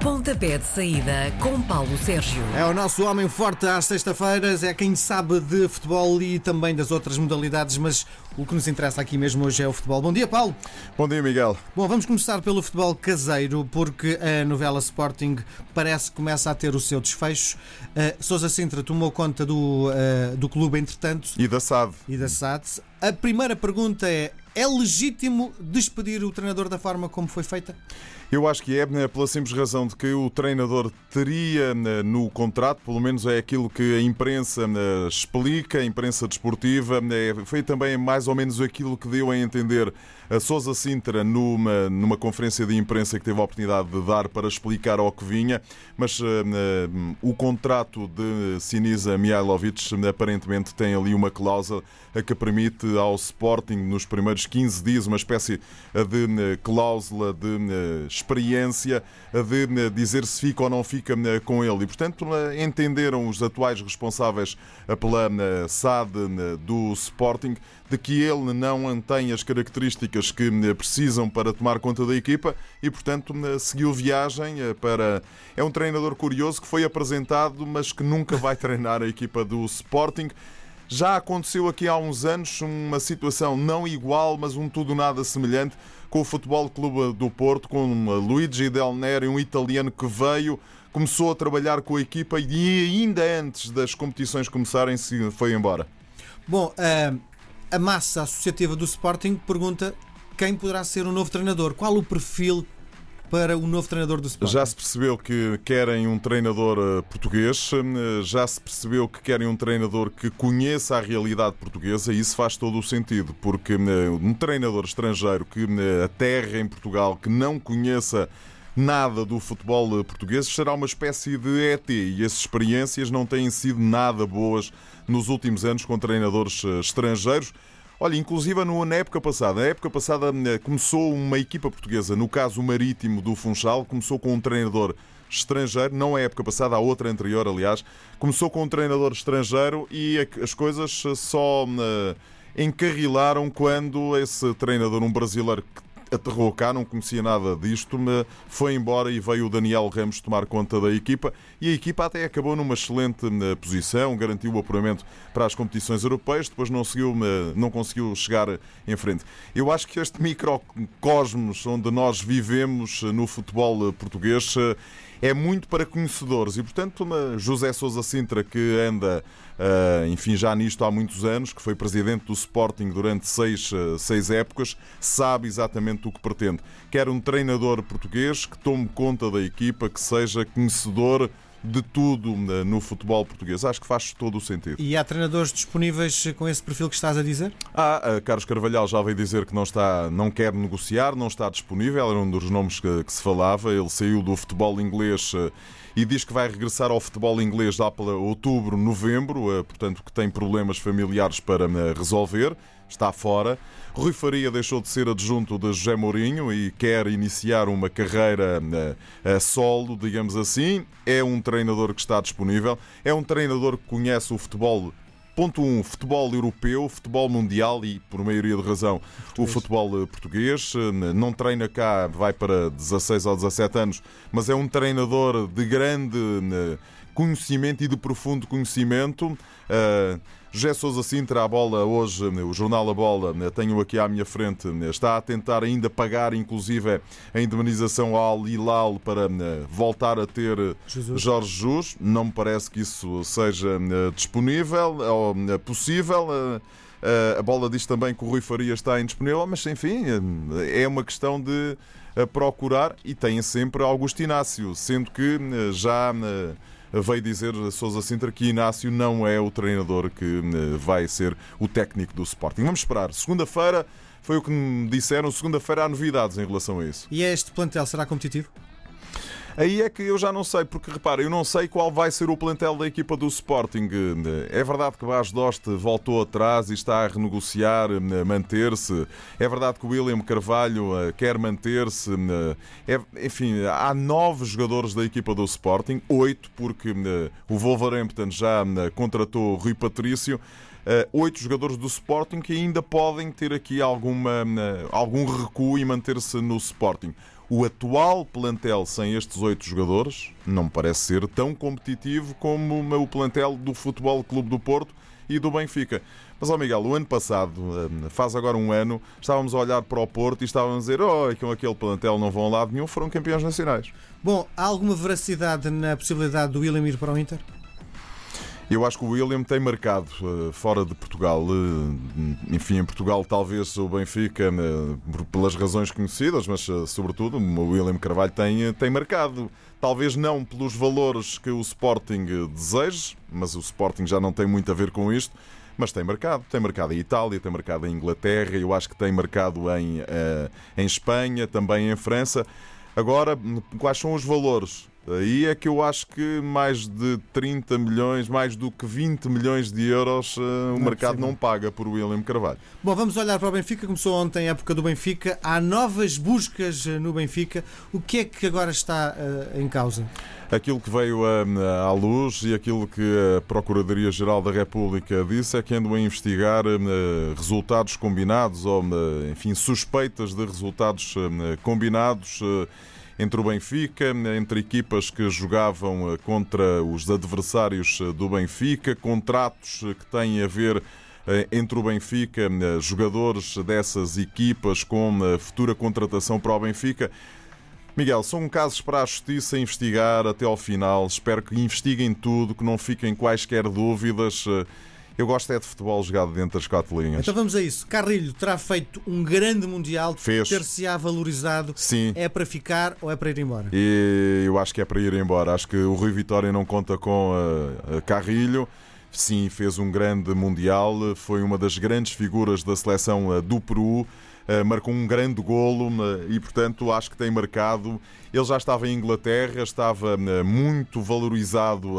Pontapé de saída com Paulo Sérgio. É o nosso homem forte às sexta-feiras, é quem sabe de futebol e também das outras modalidades, mas o que nos interessa aqui mesmo hoje é o futebol. Bom dia, Paulo. Bom dia, Miguel. Bom, vamos começar pelo futebol caseiro, porque a novela Sporting parece que começa a ter o seu desfecho. Uh, Sousa Sintra tomou conta do, uh, do clube, entretanto. E da SAD. E da SAD. A primeira pergunta é: é legítimo despedir o treinador da forma como foi feita? Eu acho que é, né, pela simples razão de que o treinador teria né, no contrato, pelo menos é aquilo que a imprensa né, explica, a imprensa desportiva, foi também mais ou menos aquilo que deu a entender a Sousa Sintra numa, numa conferência de imprensa que teve a oportunidade de dar para explicar ao que vinha, mas uh, o contrato de Sinisa Mihailovic aparentemente tem ali uma cláusula que permite ao Sporting, nos primeiros 15 dias, uma espécie de uh, cláusula de experiência, de dizer se fica ou não fica com ele. E, portanto, entenderam os atuais responsáveis pela SAD do Sporting de que ele não tem as características que eh, precisam para tomar conta da equipa e, portanto, eh, seguiu viagem eh, para. É um treinador curioso que foi apresentado, mas que nunca vai treinar a equipa do Sporting. Já aconteceu aqui há uns anos uma situação não igual, mas um tudo nada semelhante com o Futebol Clube do Porto, com Luigi Del Neri, um italiano que veio, começou a trabalhar com a equipa e ainda antes das competições começarem se foi embora. Bom, uh, a massa associativa do Sporting pergunta quem poderá ser o novo treinador. Qual o perfil para o novo treinador do Sporting? Já se percebeu que querem um treinador eh, português, eh, já se percebeu que querem um treinador que conheça a realidade portuguesa e isso faz todo o sentido, porque eh, um treinador estrangeiro que aterra em Portugal, que não conheça nada do futebol português, será uma espécie de ET e essas experiências não têm sido nada boas nos últimos anos com treinadores estrangeiros. Olha, inclusive na época passada, na época passada eh, começou uma equipa portuguesa, no caso o Marítimo do Funchal, começou com um treinador estrangeiro, não é época passada, a outra anterior, aliás, começou com um treinador estrangeiro e as coisas eh, só encarrilaram quando esse treinador, um brasileiro que aterrou cá, não conhecia nada disto, foi embora e veio o Daniel Ramos tomar conta da equipa e a equipa até acabou numa excelente eh, posição, garantiu o apuramento para as competições europeias, depois não, seguiu, eh, não conseguiu chegar em frente. Eu acho que este microcosmos onde nós vivemos eh, no futebol português é muito para conhecedores e, portanto, José Sousa Sintra, que anda, eh, enfim, já nisto há muitos anos, que foi presidente do Sporting durante seis, eh, seis épocas, sabe exatamente o que pretende. Quer um treinador português que tome conta da equipa, que seja conhecedor de tudo no futebol português. Acho que faz todo o sentido. E há treinadores disponíveis com esse perfil que estás a dizer? Ah, Carlos Carvalhal já veio dizer que não, está, não quer negociar, não está disponível, era um dos nomes que, que se falava. Ele saiu do futebol inglês eh, e diz que vai regressar ao futebol inglês lá para outubro, novembro, eh, portanto que tem problemas familiares para eh, resolver, está fora. Rui Faria deixou de ser adjunto de José Mourinho e quer iniciar uma carreira a, a solo, digamos assim. É um treinador que está disponível, é um treinador que conhece o futebol Ponto 1, um, futebol europeu, futebol mundial e, por maioria de razão, o futebol eh, português. Não treina cá, vai para 16 ou 17 anos, mas é um treinador de grande conhecimento e de profundo conhecimento. José Sousa Sintra, a bola hoje, o jornal A Bola, tenho aqui à minha frente, está a tentar ainda pagar, inclusive, a indemnização ao Hilal para voltar a ter Jesus. Jorge Jesus. Não me parece que isso seja disponível ou possível. A bola diz também que o Rui Faria está indisponível, mas enfim, é uma questão de procurar e tem sempre Augusto Inácio, sendo que já veio dizer Sousa Sintra que Inácio não é o treinador que eh, vai ser o técnico do Sporting. Vamos esperar. Segunda-feira foi o que me disseram. Segunda-feira há novidades em relação a isso. E este plantel será competitivo? Aí é que eu já não sei, porque repara, eu não sei qual vai ser o plantel da equipa do Sporting. É verdade que Bas Dost voltou atrás e está a renegociar, eh, manter-se. É verdade que o William Carvalho eh, quer manter-se. É, enfim, há nove jogadores da equipa do Sporting, oito, porque o Wolverhampton já contratou Rui Patrício. Oito jogadores do Sporting que ainda podem ter aqui alguma, algum recuo e manter-se no Sporting. O atual plantel sem estes oito jogadores não parece ser tão competitivo como o plantel do Futebol Clube do Porto e do Benfica. Mas, ó Miguel, o ano passado, hum, faz agora um ano, estávamos a olhar para o Porto e estávamos a dizer: oh, com aquele plantel não vão a lado nenhum, foram campeões nacionais. Bom, há alguma veracidade na possibilidade do William ir para o Inter? Eu acho que o William tem marcado uh, fora de Portugal. Uh, enfim, em Portugal, talvez o Benfica, uh, pelas razões conhecidas, mas sobretudo o William Carvalho tem, tem marcado. Talvez não pelos valores que o Sporting deseja, mas o Sporting já não tem muito a ver com isto. Mas tem marcado, tem marcado em Itália, tem marcado em Inglaterra, eu acho que tem marcado em, em Espanha, também em França. Agora, quais são os valores? Aí é que eu acho que mais de 30 milhões, mais do que 20 milhões de euros, uh, o não mercado é não paga por William Carvalho. Bom, vamos olhar para o Benfica. Começou ontem a época do Benfica. Há novas buscas eh, no Benfica. O que é que agora está uh, em causa? Aquilo que veio à luz e aquilo que a Procuradoria-Geral da República disse é que andam a investigar resultados combinados ou, enfim, suspeitas de resultados combinados entre o Benfica, entre equipas que jogavam eh, contra os adversários eh, do Benfica, contratos eh, que têm a ver entre o Benfica, jogadores dessas equipas com futura contratação para o Benfica. Miguel, são casos para a Justiça investigar até ao final. Espero que investiguem tudo, que não fiquem quaisquer dúvidas. Eu gosto é de futebol jogado dentro das quatro linhas. Então vamos a isso. Carrilho terá feito um grande Mundial, ter-se-á valorizado. Sim. É para ficar ou é para ir embora? E eu acho que é para ir embora. Acho que o Rui Vitória não conta com uh, Carrilho. Sim, fez um grande Mundial, foi uma das grandes figuras da seleção uh, do Peru. Uh, marcou um grande golo e, portanto, acho que tem marcado. Ele já estava em Inglaterra, estava muito valorizado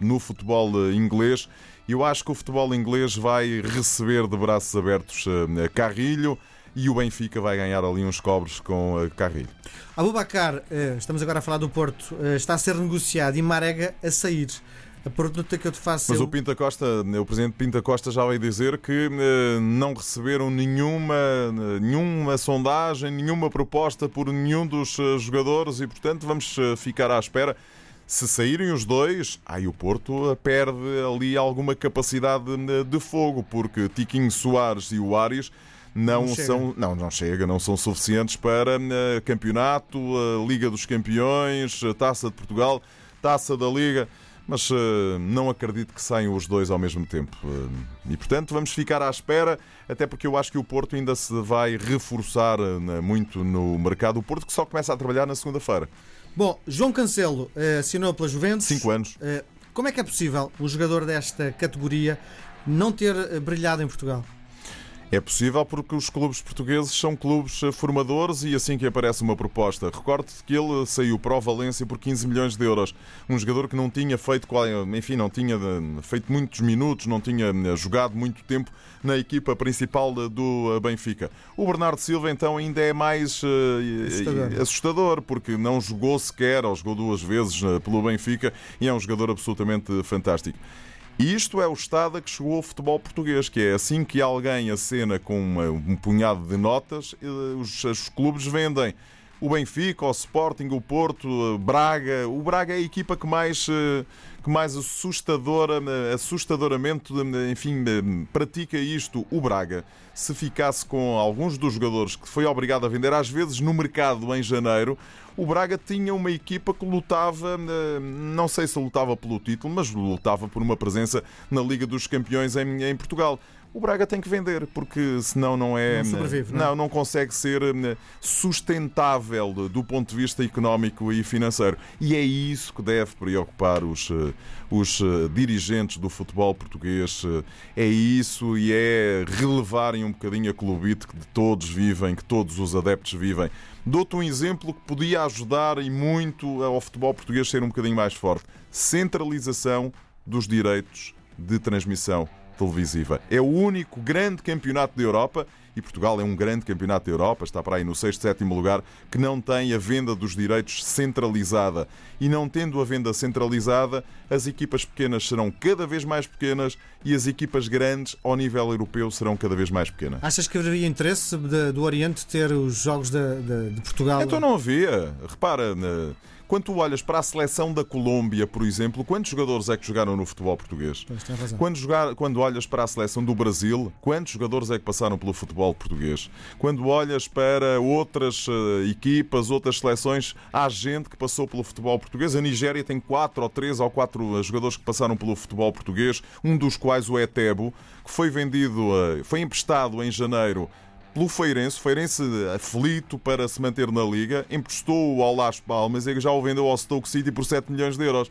no futebol inglês eu acho que o futebol inglês vai receber de braços abertos uh, Carrilho e o Benfica vai ganhar ali uns cobres com uh, Carrilho. Abubacar, uh, estamos agora a falar do Porto, está a ser negociado e Marega a sair. A pergunta que eu te faço Mas é o Pinta Costa, o presidente Pinta Costa já veio dizer que não receberam nenhuma, nenhuma sondagem, nenhuma proposta por nenhum dos jogadores e, portanto, vamos ficar à espera. Se saírem os dois, aí o Porto perde ali alguma capacidade de fogo, porque Tiquinho Soares e o Ares não, não são não não chega não são suficientes para uh, campeonato uh, Liga dos Campeões uh, Taça de Portugal Taça da Liga mas não acredito que saiam os dois ao mesmo tempo e portanto vamos ficar à espera até porque eu acho que o Porto ainda se vai reforçar muito no mercado. O Porto que só começa a trabalhar na segunda-feira Bom, João Cancelo uh, assinou pela Juventus. Cinco anos. Uh, como é que é possível um jogador desta categoria não ter eh, brilhado em Portugal? É possível porque os clubes portugueses são clubes formadores e assim que aparece uma proposta. Recorde-se que ele saiu para o Valência por 15 milhões de euros. Um jogador que não tinha feito, enfim, não tinha feito muitos minutos, não tinha jogado muito tempo na equipa principal do Benfica. O Bernardo Silva então ainda é mais assustador, assustador porque não jogou sequer, ou jogou duas vezes pelo Benfica e é um jogador absolutamente fantástico. E isto é o estado a que chegou o futebol português, que é assim que alguém acena com um punhado de notas, eh, os, os clubes vendem o Benfica, o Sporting, o Porto, Braga. O Braga é a equipa que mais, eh, que mais assustadora, eh, assustadoramente, enfim, pratica isto. O Braga, se ficasse com alguns dos jogadores que foi obrigado a vender, às vezes no mercado em janeiro, o Braga tinha uma equipa que lutava, eh, não sei se lutava pelo título, mas lutava por uma presença na Liga dos Campeões em, em Portugal o Braga tem que vender, porque senão não é. Não, sobrevive, não, é? não, não consegue ser eh, sustentável do ponto de vista económico e financeiro. E é isso que deve preocupar os, eh, os dirigentes do futebol português. É isso e é relevarem um bocadinho a clubite que todos vivem, que todos os adeptos vivem. Dou-te um exemplo que podia ajudar e muito ao futebol português ser um bocadinho mais forte: centralização dos direitos de transmissão televisiva. É o único grande campeonato da Europa e Portugal é um grande campeonato da Europa, está para aí no sexto, sétimo lugar, que não tem a venda dos direitos centralizada. E não tendo a venda centralizada, as equipas pequenas serão cada vez mais pequenas e as equipas grandes, ao nível europeu, serão cada vez mais pequenas. Achas que haveria interesse de, do Oriente ter os jogos de, de, de Portugal? Então não havia. Repara, quando tu olhas para a seleção da Colômbia, por exemplo, quantos jogadores é que jogaram no futebol português? Quando, jogar, quando olhas para a seleção do Brasil, quantos jogadores é que passaram pelo futebol português? Quando olhas para outras uh, equipas, outras seleções, há gente que passou pelo futebol português. A Nigéria tem quatro ou três ou quatro jogadores que passaram pelo futebol português, um dos quais o Etebo, que foi vendido, uh, foi emprestado em janeiro pelo Feirense, Feirense aflito para se manter na Liga, emprestou-o ao Las Palmas e já o vendeu ao Stoke City por 7 milhões de euros.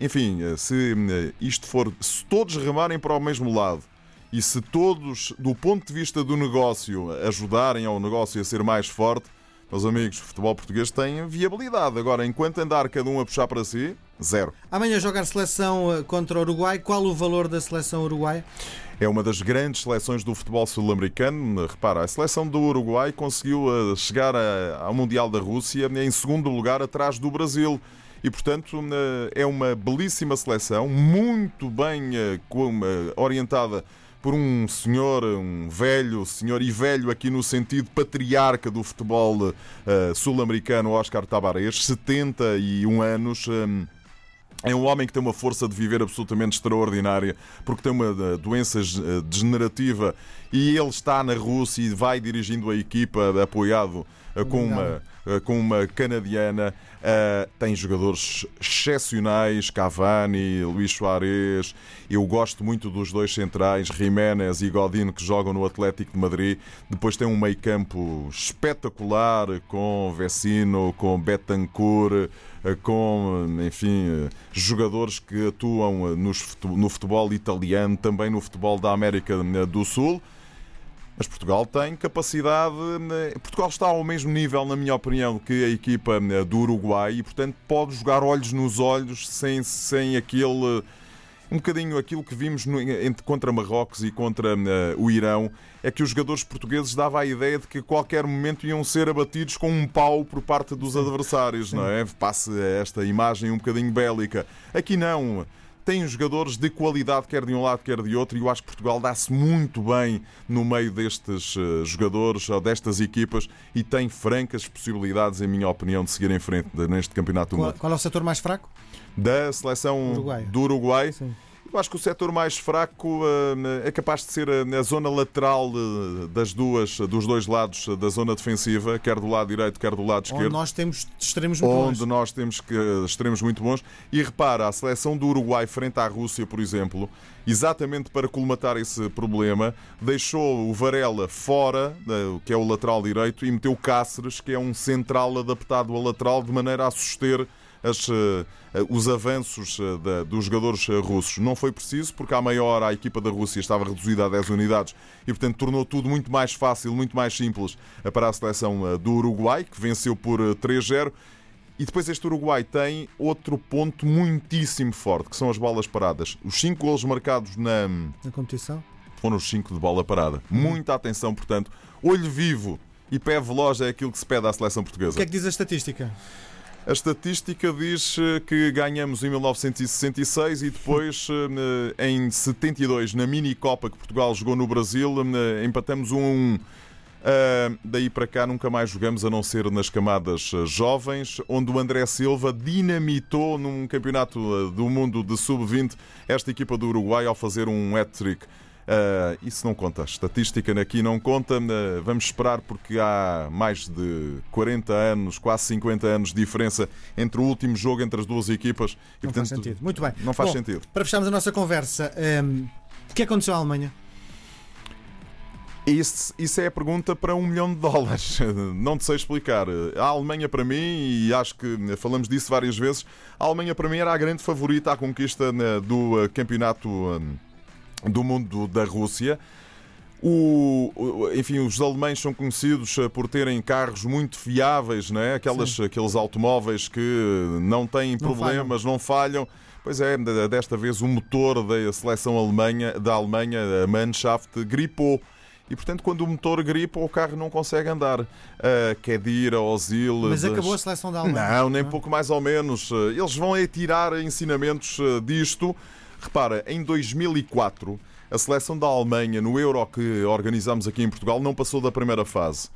Enfim, se eh, isto for, se todos remarem para o mesmo lado e se todos, do ponto de vista do negócio, ajudarem ao negócio a ser mais forte, meus amigos, o futebol português tem viabilidade. Agora, enquanto andar cada um a puxar para si, zero. Amanhã jogar seleção eh, contra o Uruguai. Qual o valor da seleção uruguaia? É uma das grandes seleções do futebol sul-americano. Repara, a seleção do Uruguai conseguiu eh, chegar ao Mundial da Rússia em segundo lugar atrás do Brasil. E, portanto, eh, é uma belíssima seleção, muito bem orientada por um senhor, um velho, senhor e velho aqui no sentido patriarca do futebol uh, sul-americano, Oscar Tabarés, 71 anos. Um, é um homem que tem uma força de viver absolutamente extraordinária, porque tem uma eh, doença eh, degenerativa e ele está na Rússia e vai dirigindo a equipa apoiado com uma, com uma canadiana. Uh, tem jogadores excepcionais, Cavani, Luís Soares. Eu gosto muito dos dois centrais, Jiménez e Godino, que jogam no Atlético de Madrid. Depois tem um meio-campo espetacular com Vecino, com Betancourt, com, enfim, jogadores que atuam no futebol italiano, também no futebol da América do Sul. Mas Portugal tem capacidade. Né, Portugal está ao mesmo nível, na minha opinião, que a equipa né, do Uruguai e, portanto, pode jogar olhos nos olhos sem, sem aquele. Um bocadinho aquilo que vimos no, entre, contra Marrocos e contra uh, o Irão é que os jogadores portugueses davam a ideia de que a qualquer momento iam ser abatidos com um pau por parte dos adversários, não é? Passe esta imagem um bocadinho bélica. Aqui não tem jogadores de qualidade, quer de um lado, quer de outro, e eu acho que Portugal dá-se muito bem no meio destes eh, jogadores ou destas equipas e tem francas possibilidades, em minha opinião, de seguir em frente neste campeonato do mundo. Qual é o setor mais fraco? Da seleção Uruguai. do Uruguai. Sim. Eu acho que o setor mais fraco uh, é capaz de ser a, zona lateral uh, das duas, dos dois lados da zona defensiva, quer do lado direito, quer do lado esquerdo. Onde nós temos extremos muito onde bons. nós temos que, extremos muito bons. E repara, a seleção do Uruguai frente à Rússia, por exemplo, exatamente para colmatar esse problema, deixou o Varela fora, uh, que é o lateral direito, e meteu o Cáceres, que é um central adaptado ao lateral, de maneira a suster as, uh, os avanços uh, da, dos jogadores russos. Não foi preciso, porque à maior a equipa da Rússia estava reduzida a 10 unidades e, portanto, tornou tudo muito mais fácil, muito mais simples para a seleção do Uruguai, que venceu por 3-0. E depois este Uruguai tem outro ponto muitíssimo forte, que são as bolas paradas. Os 5 golos marcados na, na competição foram os 5 de bola parada. Muita atenção, portanto, olho vivo e pé veloz é aquilo que se pede à seleção portuguesa. O que é que diz a estatística? A estatística diz eh, que ganhamos em 1966 e depois, eh, em 72, na mini Copa que Portugal jogou no Brasil, eh, empatamos um 1. Uh, daí para cá nunca mais jogamos a não ser nas camadas jovens, onde o André Silva dinamitou num campeonato do mundo de sub-20 esta equipa do Uruguai ao fazer um hat-trick. Uh, isso não conta. A estatística aqui não conta. Uh, vamos esperar porque há mais de 40 anos, quase 50 anos de diferença entre o último jogo entre as duas equipas. E, não portanto, faz sentido. Muito bem. Não faz Bom, sentido. Para fecharmos a nossa conversa, um, o que aconteceu à Alemanha? Isso, isso, é a pergunta para um milhão de dólares. Não te sei explicar. A Alemanha, para mim, e acho que falamos disso várias vezes, a Alemanha, para mim, era a grande favorita à conquista né, do eh, campeonato do mundo da Rússia. O, enfim, os alemães são conhecidos eh, por terem carros muito fiáveis, não é? Aquelas, aqueles automóveis que não têm problemas, não falham. não falham. Pois é, desta vez o motor da seleção Alemanha, da Alemanha, a Mannschaft, gripou. E portanto, quando o motor gripa, o carro não consegue andar. Uh, Kedira, Ozil. Mas acabou a seleção da Alemanha. Não, nem não. pouco mais ou menos. Eles vão é tirar ensinamentos eh, disto. Repara, em 2004 a seleção da Alemanha no Euro que organizamos aqui em Portugal não passou da primeira fase.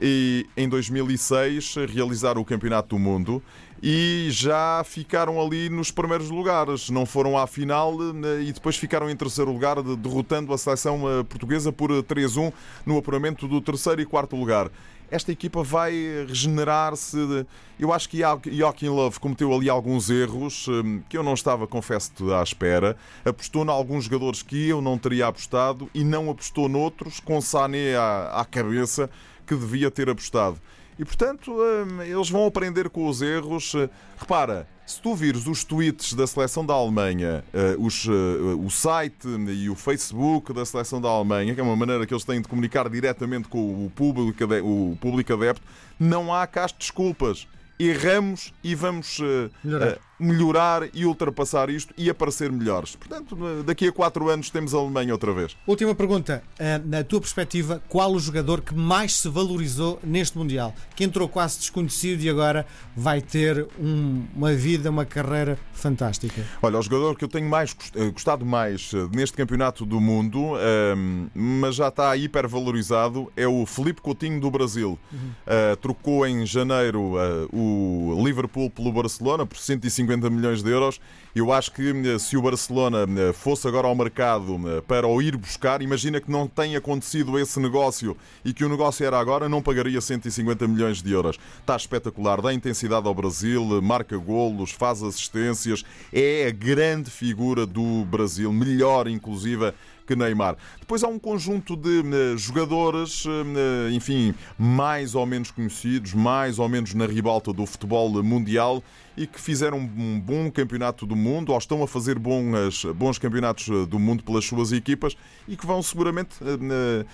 E em 2006 realizaram o Campeonato do Mundo e já ficaram ali nos primeiros lugares. Não foram à final eh, e depois ficaram em terceiro lugar, derrotando a seleção eh, portuguesa por 3-1 no apuramento do terceiro e quarto lugar esta equipa vai regenerar-se. Eu acho que Joaquim Love cometeu ali alguns erros hum, que eu não estava, confesso à espera. Apostou em alguns jogadores que eu não teria apostado e não apostou noutros, com Sané à cabeça, que devia ter apostado. E portanto, hum, eles vão aprender com os erros. Repara, se tu vires os tweets da seleção da Alemanha, uh, os, uh, o site e o Facebook da seleção da Alemanha, que é uma maneira que eles têm de comunicar diretamente com o público, o público adepto, não há cá desculpas erramos e vamos uh, melhorar. Melhorar. e ultrapassar isto e aparecer melhores. Portanto, daqui a quatro anos temos a Alemanha outra vez. Última pergunta. Uh, na tua perspectiva, qual o jogador que mais se valorizou neste Mundial? Que entrou quase desconhecido e agora vai ter um, uma vida, uma carreira fantástica. Olha, o jogador que eu tenho mais gostado mais neste campeonato do mundo, mas já está hipervalorizado, é o Felipe Coutinho do Brasil. Uhum. trocou em janeiro o Liverpool pelo Barcelona por 150 milhões de euros. Eu acho que eh, se o Barcelona eh, fosse agora ao mercado eh, para o ir buscar, imagina que não tenha acontecido esse negócio e que o negócio era agora, não pagaria 150 milhões de euros. Está espetacular, dá intensidade ao Brasil, marca golos, faz assistências, é a grande figura do Brasil, melhor inclusive que Neymar. Depois há um conjunto de jogadores, enfim, mais ou menos conhecidos, mais ou menos na ribalta do futebol mundial e que fizeram um bom campeonato do mundo ou estão a fazer bons, bons campeonatos do mundo pelas suas equipas e que vão seguramente, uh,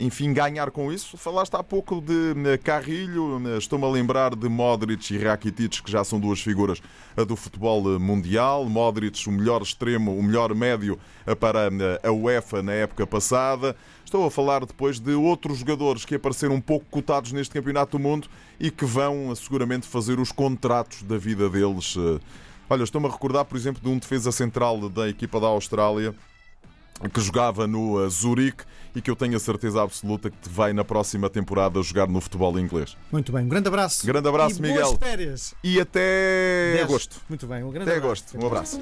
enfim, ganhar com isso. Falaste há pouco de Carrilho, estou-me a lembrar de Modric e Rakitic, que já são duas figuras do futebol mundial. Modric, o melhor extremo, o melhor médio para a UEFA na época passada. Estou a falar depois de outros jogadores que apareceram um pouco cotados neste Campeonato do Mundo e que vão seguramente fazer os contratos da vida deles. Olha, estou-me a recordar, por exemplo, de um defesa central da equipa da Austrália que jogava no eh, Zurique e que eu tenho a certeza absoluta que vai na próxima temporada jogar no futebol inglês. Muito bem, um grande abraço. Grande abraço, e Miguel. Boas férias. E até 10. agosto. Muito bem, um grande até abraço. agosto. Um abraço.